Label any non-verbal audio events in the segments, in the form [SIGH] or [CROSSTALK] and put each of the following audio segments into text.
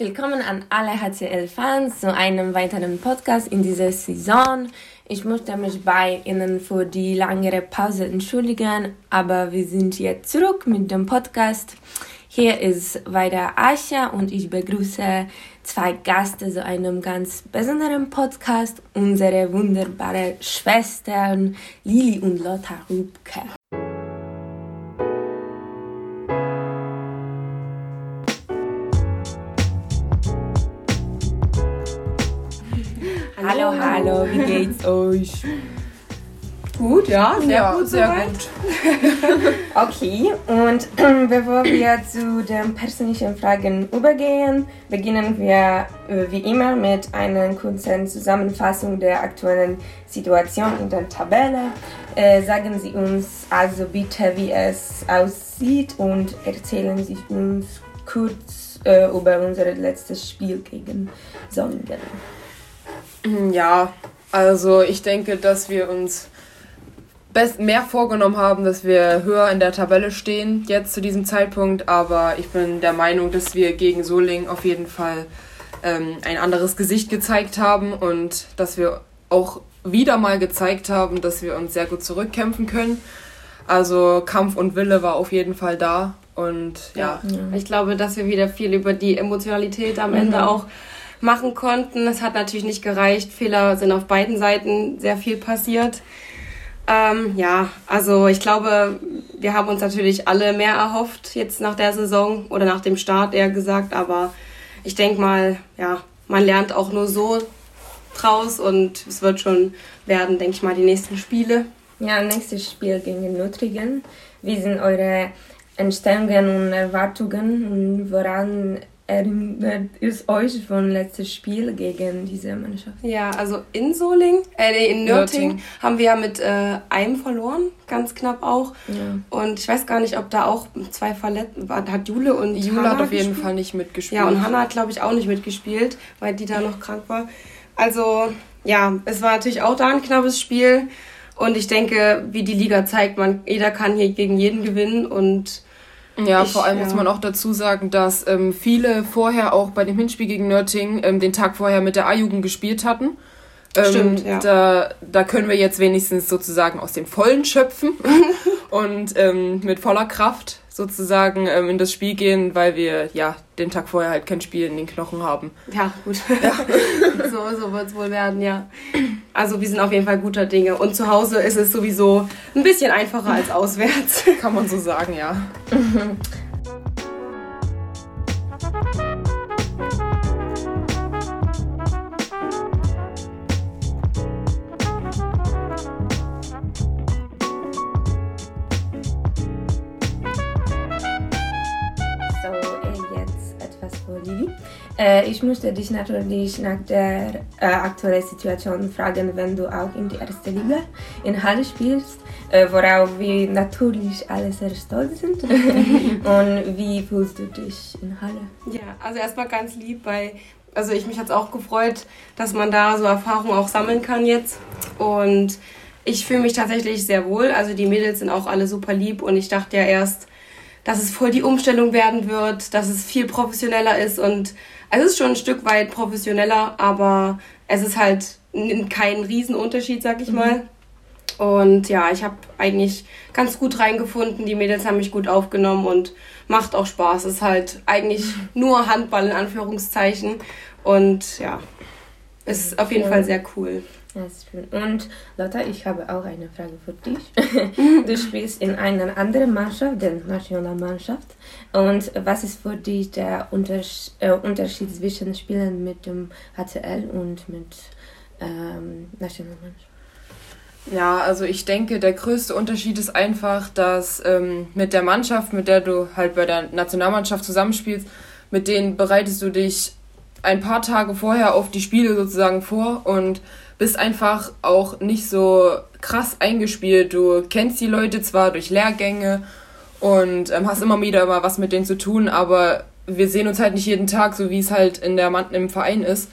Willkommen an alle HCL-Fans zu einem weiteren Podcast in dieser Saison. Ich möchte mich bei Ihnen für die langere Pause entschuldigen, aber wir sind jetzt zurück mit dem Podcast. Hier ist weiter Ascha und ich begrüße zwei Gäste zu einem ganz besonderen Podcast, unsere wunderbare Schwestern Lili und Lotta Rübke. Hallo, hallo, wie geht's euch? Gut, ja, sehr Ja, gut, sehr soweit. [LAUGHS] Okay, und bevor wir zu den persönlichen Fragen übergehen, beginnen wir äh, wie immer mit einer kurzen Zusammenfassung der aktuellen Situation in der Tabelle. Äh, sagen Sie uns also bitte, wie es aussieht und erzählen Sie uns kurz äh, über unser letztes Spiel gegen Solingen. Ja, also ich denke, dass wir uns mehr vorgenommen haben, dass wir höher in der Tabelle stehen, jetzt zu diesem Zeitpunkt. Aber ich bin der Meinung, dass wir gegen Soling auf jeden Fall ähm, ein anderes Gesicht gezeigt haben und dass wir auch wieder mal gezeigt haben, dass wir uns sehr gut zurückkämpfen können. Also Kampf und Wille war auf jeden Fall da. Und ja, Ich glaube, dass wir wieder viel über die Emotionalität am Ende auch machen konnten. Es hat natürlich nicht gereicht. Fehler sind auf beiden Seiten sehr viel passiert. Ähm, ja, also ich glaube, wir haben uns natürlich alle mehr erhofft jetzt nach der Saison oder nach dem Start eher gesagt. Aber ich denke mal, ja, man lernt auch nur so draus und es wird schon werden, denke ich mal, die nächsten Spiele. Ja, nächstes Spiel gegen Notringen. Wie sind eure Einstellungen und Erwartungen und woran erinnert es euch von letztes Spiel gegen diese Mannschaft? Ja, also in Soling, äh, nee, in Nürting, Nürting. haben wir ja mit äh, einem verloren, ganz knapp auch. Ja. Und ich weiß gar nicht, ob da auch zwei verletzt war. Hat Jule und Jule Hanna hat auf jeden gespielt? Fall nicht mitgespielt. Ja, und Hanna hat, glaube ich, auch nicht mitgespielt, weil die da noch krank war. Also, ja, es war natürlich auch da ein knappes Spiel. Und ich denke, wie die Liga zeigt, man, jeder kann hier gegen jeden gewinnen und Ja, Ich, vor allem ja. muss man auch dazu sagen, dass ähm, viele vorher auch bei dem Hinspiel gegen Nürting ähm, den Tag vorher mit der A-Jugend gespielt hatten. Ähm, Stimmt, ja. Da, da können wir jetzt wenigstens sozusagen aus dem Vollen schöpfen [LAUGHS] und ähm, mit voller Kraft sozusagen ähm, in das Spiel gehen, weil wir ja den Tag vorher halt kein Spiel in den Knochen haben. ja, gut. [LAUGHS] so so wird es wohl werden, ja. Also wir sind auf jeden Fall guter Dinge. Und zu Hause ist es sowieso ein bisschen einfacher als auswärts. [LAUGHS] Kann man so sagen, ja. So, äh, jetzt etwas für Lili. Äh, ich möchte dich natürlich nach der äh, aktuellen Situation fragen, wenn du auch in die erste Liga in Halle spielst, äh, worauf wir natürlich alle sehr stolz sind. [LAUGHS] Und wie fühlst du dich in Halle? Ja, also erstmal ganz lieb, weil also ich mich hat's auch gefreut, dass man da so Erfahrungen auch sammeln kann jetzt und ich fühle mich tatsächlich sehr wohl. Also die Mädels sind auch alle super lieb und ich dachte ja erst, dass es voll die Umstellung werden wird, dass es viel professioneller ist und es ist schon ein Stück weit professioneller, aber es ist halt kein Riesenunterschied, sag ich mal. Und ja, ich habe eigentlich ganz gut reingefunden. Die Mädels haben mich gut aufgenommen und macht auch Spaß. Ist halt eigentlich nur Handball in Anführungszeichen. Und ja, ist auf jeden Ja. Fall sehr cool. Ja, ist schön. Und Lotta, ich habe auch eine Frage für dich. [LAUGHS] Du spielst in einer anderen Mannschaft, der Nationalmannschaft. Und was ist für dich der Unters äh, Unterschied zwischen Spielen mit dem HCL und mit ähm, Nationalmannschaft? Ja, also ich denke, der größte Unterschied ist einfach, dass ähm, mit der Mannschaft, mit der du halt bei der Nationalmannschaft zusammenspielst, mit denen bereitest du dich ein paar Tage vorher auf die Spiele sozusagen vor und bist einfach auch nicht so krass eingespielt. Du kennst die Leute zwar durch Lehrgänge und ähm, hast immer wieder mal was mit denen zu tun, aber wir sehen uns halt nicht jeden Tag, so wie es halt in der Mann im Verein ist.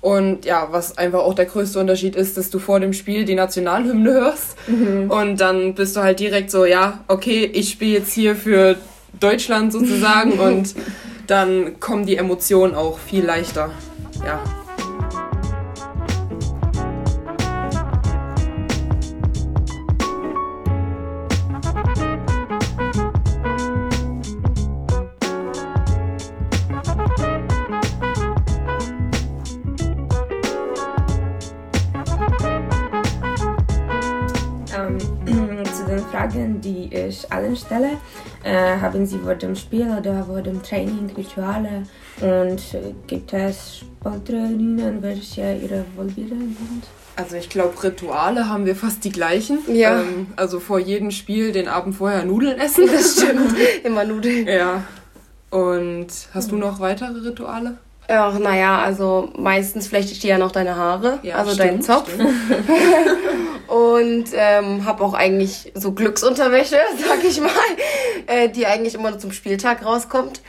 Und ja, was einfach auch der größte Unterschied ist, dass du vor dem Spiel die Nationalhymne hörst und dann bist du halt direkt so, ja, okay, ich spiele jetzt hier für Deutschland sozusagen [LAUGHS] und dann kommen die Emotionen auch viel leichter. Ja. Ich allen stelle. Äh, haben Sie vor dem Spiel oder vor dem Training Rituale? Und äh, gibt es Sporttrainerinnen, welche Ihre Vorbilder sind? Also ich glaube, Rituale haben wir fast die gleichen. Ja. Ähm, also vor jedem Spiel den Abend vorher Nudeln essen. Das stimmt. [LAUGHS] Immer Nudeln. Ja. Und hast du noch weitere Rituale? Ach, naja, also meistens flechte ich dir ja noch deine Haare, Ja, also stimmt, deinen Zopf. [LAUGHS] Und ähm, habe auch eigentlich so Glücksunterwäsche, [LAUGHS] sag ich mal, äh, die eigentlich immer nur zum Spieltag rauskommt.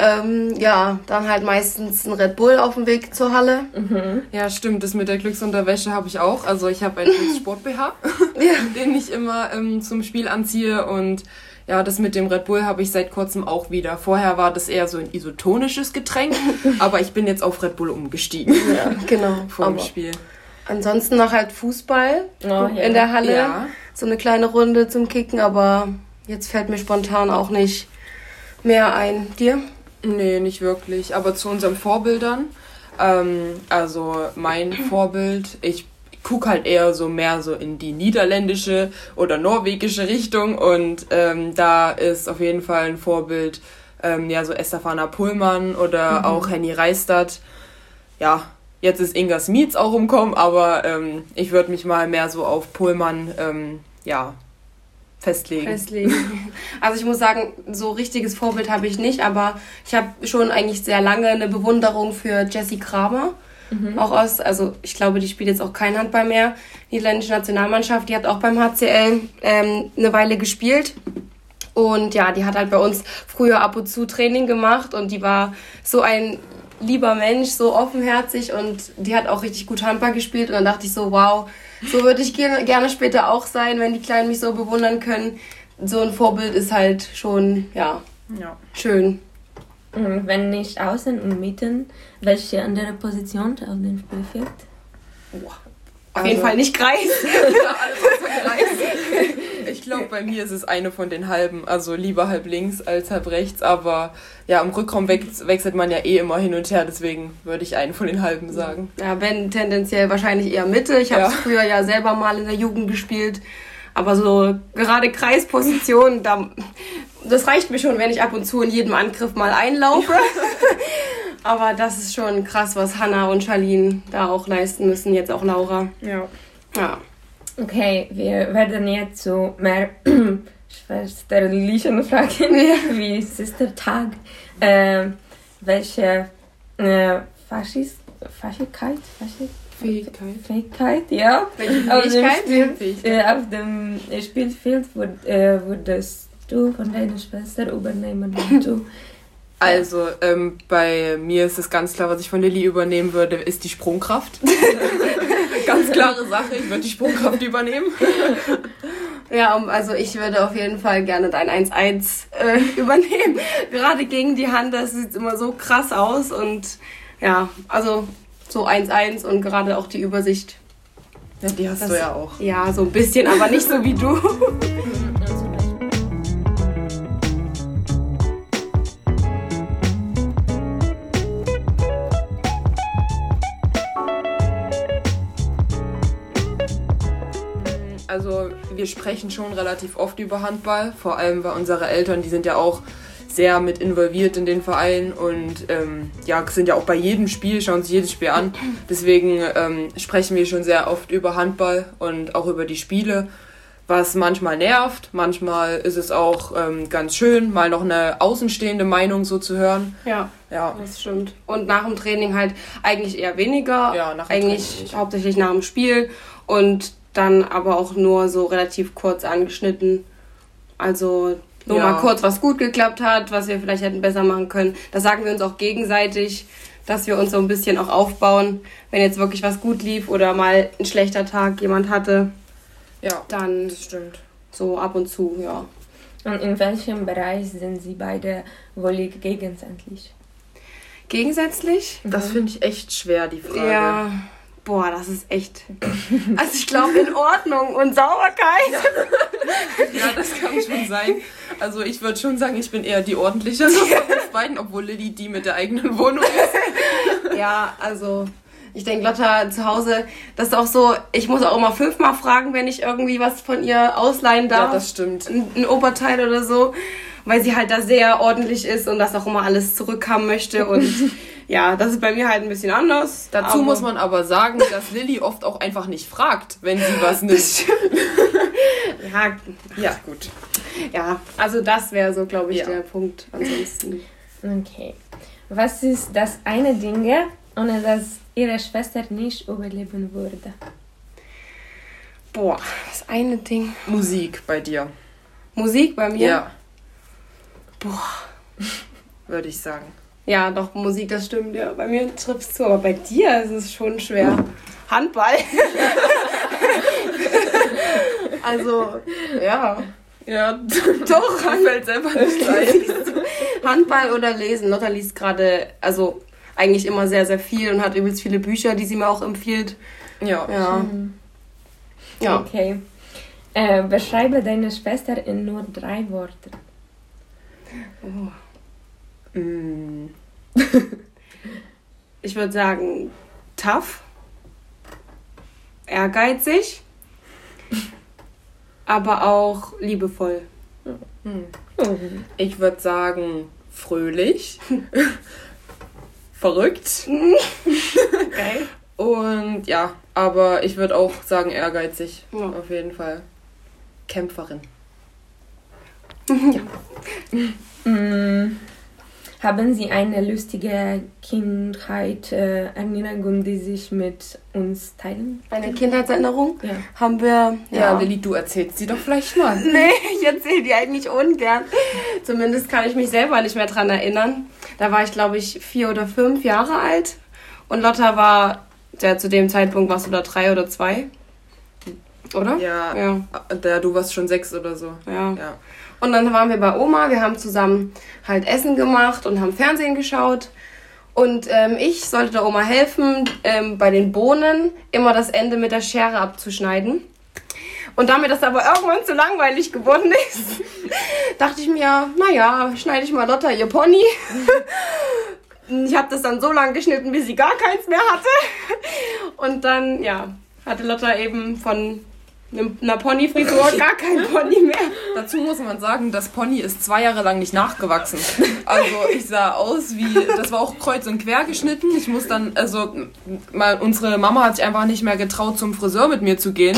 Ähm, ja, dann halt meistens ein Red Bull auf dem Weg zur Halle. Ja, stimmt. Das mit der Glücksunterwäsche habe ich auch. Also ich habe einen [LAUGHS] Sport-BH, den ich immer ähm, zum Spiel anziehe. Und ja, das mit dem Red Bull habe ich seit kurzem auch wieder. Vorher war das eher so ein isotonisches Getränk, [LAUGHS] aber ich bin jetzt auf Red Bull umgestiegen Ja, genau. vor dem Spiel. ansonsten noch halt Fußball Oh, ja. in der Halle. Ja. So eine kleine Runde zum Kicken, aber jetzt fällt mir spontan auch nicht mehr ein. Dir? Nee, nicht wirklich. Aber zu unseren Vorbildern. Ähm, also mein [CLEARS THROAT] Vorbild, ich gucke halt eher so mehr so in die niederländische oder norwegische Richtung und ähm, da ist auf jeden Fall ein Vorbild, ähm, ja, so Estefana Pullmann oder auch Henny Reistadt. Ja, jetzt ist Inga Smits auch rumkommen, aber ähm, ich würde mich mal mehr so auf Pullmann, ähm, ja, festlegen. Festlegen. [LAUGHS] Also ich muss sagen, so richtiges Vorbild habe ich nicht, aber ich habe schon eigentlich sehr lange eine Bewunderung für Jessie Kramer. Auch aus, also ich glaube, die spielt jetzt auch kein Handball mehr. Die niederländische Nationalmannschaft, die hat auch beim HCL ähm, eine Weile gespielt. Und ja, die hat halt bei uns früher ab und zu Training gemacht und die war so ein lieber Mensch, so offenherzig und die hat auch richtig gut Handball gespielt. Und dann dachte ich so, wow, so würde ich gerne, gerne später auch sein, wenn die Kleinen mich so bewundern können. So ein Vorbild ist halt schon, ja, Ja. schön. Und wenn nicht außen und mitten, welche andere Position auf dem Spielfeld? Auf jeden Also- Fall nicht Kreis. [LAUGHS] Ich glaube, bei mir ist es eine von den halben, also lieber halb links als halb rechts, aber ja, im Rückraum wech- wechselt man ja eh immer hin und her, deswegen würde ich einen von den halben sagen. Ja, wenn tendenziell wahrscheinlich eher Mitte. Ich habe Ja. es früher ja selber mal in der Jugend gespielt. Aber so gerade Kreisposition, da, das reicht mir schon, wenn ich ab und zu in jedem Angriff mal einlaufe. [LAUGHS] Aber das ist schon krass, was Hanna und Charlene da auch leisten müssen, jetzt auch Laura. Ja. Ja. Okay, wir werden jetzt zu mehr [CLEARS THROAT] schwesterlichen Fragen [LAUGHS] wie Sistertag. Äh, welche äh, Faschis, Faschigkeit, Faschig, Fähigkeit. Fähigkeit, ja, Welche auf dem, Fähigkeit? Spiel, Fähigkeit. äh, auf dem Spielfeld würd, äh, würdest du von deiner Schwester übernehmen und [LAUGHS] du. Also, ähm, bei mir ist es ganz klar, was ich von Lilly übernehmen würde, ist die Sprungkraft. [LAUGHS] ganz klare Sache, ich würde die Sprungkraft übernehmen. [LAUGHS] Ja, also ich würde auf jeden Fall gerne dein 1-1 äh, übernehmen. Gerade gegen die Hand, das sieht immer so krass aus und ja, also so 1-1 und gerade auch die Übersicht. Ja, die hast Das- du ja auch. Ja, so ein bisschen, aber nicht so wie du. Also wir sprechen schon relativ oft über Handball, vor allem weil unsere Eltern, die sind ja auch sehr mit involviert in den Verein und ähm, ja, sind ja auch bei jedem Spiel, schauen sich jedes Spiel an. Deswegen ähm, sprechen wir schon sehr oft über Handball und auch über die Spiele, was manchmal nervt, manchmal ist es auch ähm, ganz schön, mal noch eine außenstehende Meinung so zu hören. Ja, Ja, das stimmt. Und nach dem Training halt eigentlich eher weniger. Ja, nach dem Eigentlich Training hauptsächlich nach dem Spiel und dann aber auch nur so relativ kurz angeschnitten. Also nur Ja. mal kurz, was gut geklappt hat, was wir vielleicht hätten besser machen können. Das sagen wir uns auch gegenseitig, dass wir uns so ein bisschen auch aufbauen. Wenn jetzt wirklich was gut lief oder mal ein schlechter Tag jemand hatte, ja, dann das stimmt. so ab und zu, ja. Und in welchem Bereich sind Sie beide wohl gegenseitig? gegensätzlich. Das finde ich echt schwer, die Frage. Ja. Boah, das ist echt. Also ich glaube in Ordnung und Sauberkeit. Ja, das kann schon sein. Also ich würde schon sagen, ich bin eher die ordentliche von uns beiden, obwohl Lilly die mit der eigenen Wohnung ist. Ja, also ich denke, Lotta zu Hause, das ist auch so, ich muss auch immer fünfmal fragen, wenn ich irgendwie was von ihr ausleihen darf. Ja, das stimmt. Ein, ein Oberteil oder so, weil sie halt da sehr ordentlich ist und das auch immer alles zurückhaben möchte und [LAUGHS] ja, das ist bei mir halt ein bisschen anders. Dazu muss man aber sagen, dass Lilly oft auch einfach nicht fragt, wenn sie was nimmt. [LAUGHS] Ja, Ja, gut. ja, also das wäre so, glaube ich, Ja. der Punkt. Ansonsten. Okay. Was ist das eine Ding, ohne das Ihre Schwester nicht überleben würde? Boah, das eine Ding. Musik bei dir. Musik bei mir? Ja, Boah. würde ich sagen. Ja, doch, Musik, das stimmt, ja. Bei mir trifft es zu, aber bei dir ist es schon schwer. Handball. [LAUGHS] also, ja. Ja, [LAUGHS] Doch, [LAUGHS] fällt selber nicht ein. Handball oder Lesen. Lotta liest gerade, also eigentlich immer sehr, sehr viel und hat übelst viele Bücher, die sie mir auch empfiehlt. Ja. Ja. Ja. Okay. Äh, beschreibe deine Schwester in nur drei Worten. Mm, [LAUGHS] Ich würde sagen, tough, ehrgeizig, aber auch liebevoll. Ich würde sagen, fröhlich, [LAUGHS] verrückt Geil. und ja, aber ich würde auch sagen ehrgeizig. Ja. Auf jeden Fall. Kämpferin. [LAUGHS] Mm, haben Sie eine lustige Kindheit, äh, Erinnerung, die sich mit uns teilen? Eine Kindheitserinnerung Ja. haben wir. Ja, Lilly, du erzählst sie doch vielleicht mal. [LAUGHS] Nee, ich erzähle die eigentlich ungern. Zumindest kann ich mich selber nicht mehr dran erinnern. Da war ich, glaube ich, vier oder fünf Jahre alt. Und Lotta war, ja, zu dem Zeitpunkt warst du da drei oder zwei. Oder? Ja, Ja. Da, du warst schon sechs oder so. ja. Ja. Und dann waren wir bei Oma, wir haben zusammen halt Essen gemacht und haben Fernsehen geschaut. Und ähm, ich sollte der Oma helfen, ähm, bei den Bohnen immer das Ende mit der Schere abzuschneiden. Und damit das aber irgendwann zu langweilig geworden ist, [LAUGHS] dachte ich mir, naja, schneide ich mal Lotta ihr Pony. [LAUGHS] Ich habe das dann so lange geschnitten, bis sie gar keins mehr hatte. Und dann, ja, hatte Lotta eben von einer Ponyfrisur [LAUGHS] gar kein Pony mehr. Dazu muss man sagen, das Pony ist zwei Jahre lang nicht nachgewachsen. Also ich sah aus wie, das war auch kreuz und quer geschnitten. Ich muss dann, also mal, unsere Mama hat sich einfach nicht mehr getraut, zum Friseur mit mir zu gehen,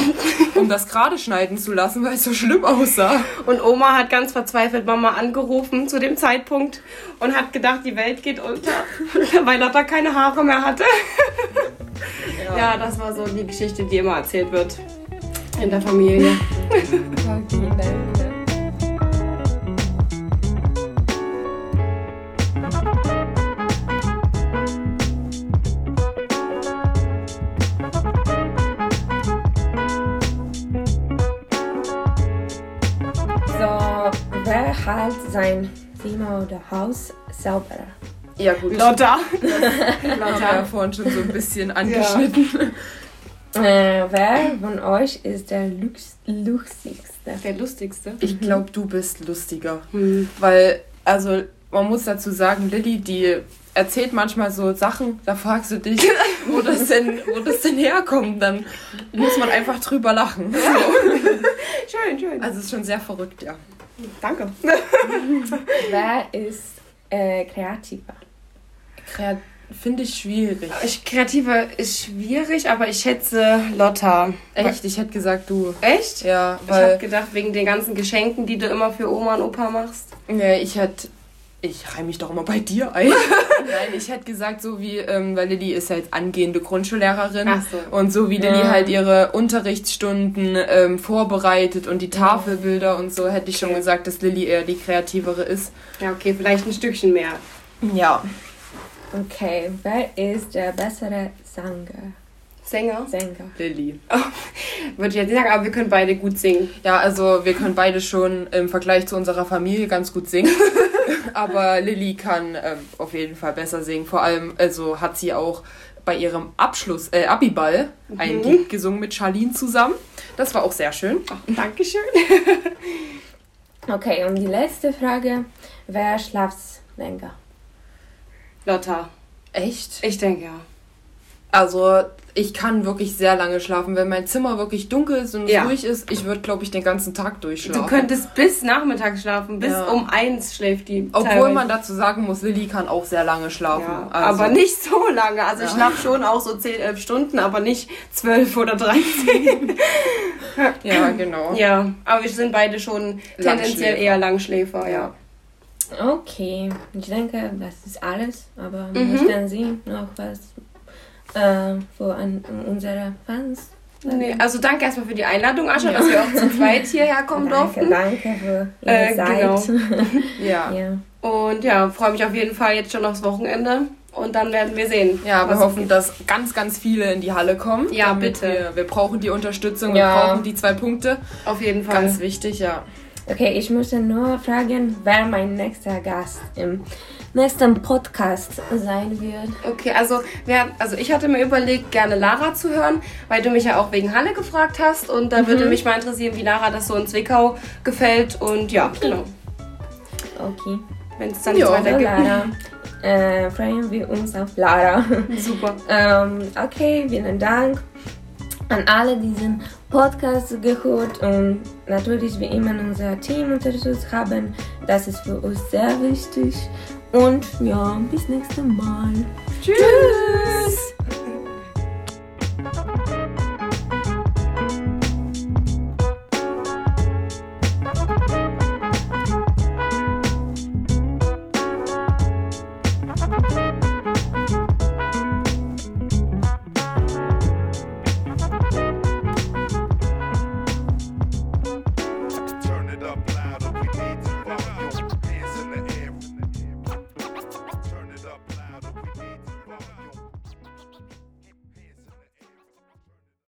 um das gerade schneiden zu lassen, weil es so schlimm aussah. Und Oma hat ganz verzweifelt Mama angerufen zu dem Zeitpunkt und hat gedacht, die Welt geht unter, weil Lotta keine Haare mehr hatte. Ja. das war so die Geschichte, die immer erzählt wird in der Familie. Okay, danke. So, wer hält sein Zimmer oder Haus sauber? Ja gut, Lotta. haben wir ja vorhin schon so ein bisschen angeschnitten. Äh, wer von euch ist der lux lustigste? Der lustigste. Ich glaube, du bist lustiger. Hm. Weil, also, man muss dazu sagen, Lilly, die erzählt manchmal so Sachen, da fragst du dich, [LAUGHS] wo das denn, wo das denn herkommt. Dann muss man einfach drüber lachen. [LAUGHS] Schön, schön. Also, es ist schon sehr verrückt, ja. Danke. [LAUGHS] Wer ist äh, kreativer? Kreat Finde ich schwierig. Ich, Kreative ist schwierig, aber ich schätze Lotta. Echt? Ich hätte gesagt, du. Echt? Ja, Ich habe gedacht, wegen den ganzen Geschenken, die du immer für Oma und Opa machst. Nee, ich hätte. Ich reime mich doch immer bei dir ein. [LAUGHS] Nein, ich hätte gesagt, so wie, ähm, weil Lilly ist jetzt angehende Grundschullehrerin. Ach so. Und so wie Lilly Ja. halt ihre Unterrichtsstunden ähm, vorbereitet und die Tafelbilder und so, hätte ich schon Okay. gesagt, dass Lilly eher die kreativere ist. Ja, okay, vielleicht ein Stückchen mehr. Ja. Okay, wer ist der bessere Sänger? Sänger? Sänger. Lilly. Würde ich jetzt nicht sagen, aber wir können beide gut singen. Ja, also wir können beide schon im Vergleich zu unserer Familie ganz gut singen. [LAUGHS] aber Lilly kann ähm, auf jeden Fall besser singen. Vor allem, also hat sie auch bei ihrem Abschluss, äh, Abiball mhm. ein Lied gesungen mit Charlene zusammen. Das war auch sehr schön. Oh, Dankeschön. [LAUGHS] okay, und die letzte Frage. Wer schlaft länger? Lotta. Echt? Ich denke ja. Also ich kann wirklich sehr lange schlafen. Wenn mein Zimmer wirklich dunkel ist und ja. ruhig ist, ich würde, glaube ich, den ganzen Tag durchschlafen. Du könntest bis Nachmittag schlafen, bis ja. um eins schläft die. Obwohl teilweise. man dazu sagen muss, Lilly kann auch sehr lange schlafen. Ja, also. Aber nicht so lange. Also ich schlafe schon auch so 10, 11 Stunden, aber nicht 12 oder 13. [LAUGHS] ja, genau. Ja, aber wir sind beide schon tendenziell eher Langschläfer, ja. Okay, ich denke, das ist alles. Aber mhm. möchten Sie noch was äh, für an, unsere Fans. Nee, also danke erstmal für die Einladung, Ascha, ja. dass wir auch zu zweit hierher kommen danke, durften. Danke für Ihre äh, Zeit. Genau. [LAUGHS] ja. ja. Und ja, freue mich auf jeden Fall jetzt schon aufs Wochenende. Und dann werden wir sehen. Ja, wir hoffen, dass ganz, ganz viele in die Halle kommen. Ja, bitte. Wir, wir brauchen die Unterstützung, ja. wir brauchen die zwei Punkte. Auf jeden Fall. Ganz wichtig, ja. Okay, ich möchte nur fragen, wer mein nächster Gast im nächsten Podcast sein wird. Okay, also, wer, also ich hatte mir überlegt, gerne Lara zu hören, weil du mich ja auch wegen Halle gefragt hast und da mhm. würde mich mal interessieren, wie Lara das so in Zwickau gefällt und ja, genau. Okay. Wenn es dann nicht weitergibt. Lara. Äh, freuen wir uns auf Lara. Super. ähm, okay, vielen Dank an alle, die diesen Podcast gehört und natürlich wie immer unser Team unterstützt haben. Das ist für uns sehr wichtig. Und ja, bis nächstes Mal. Tschüss. Tschüss.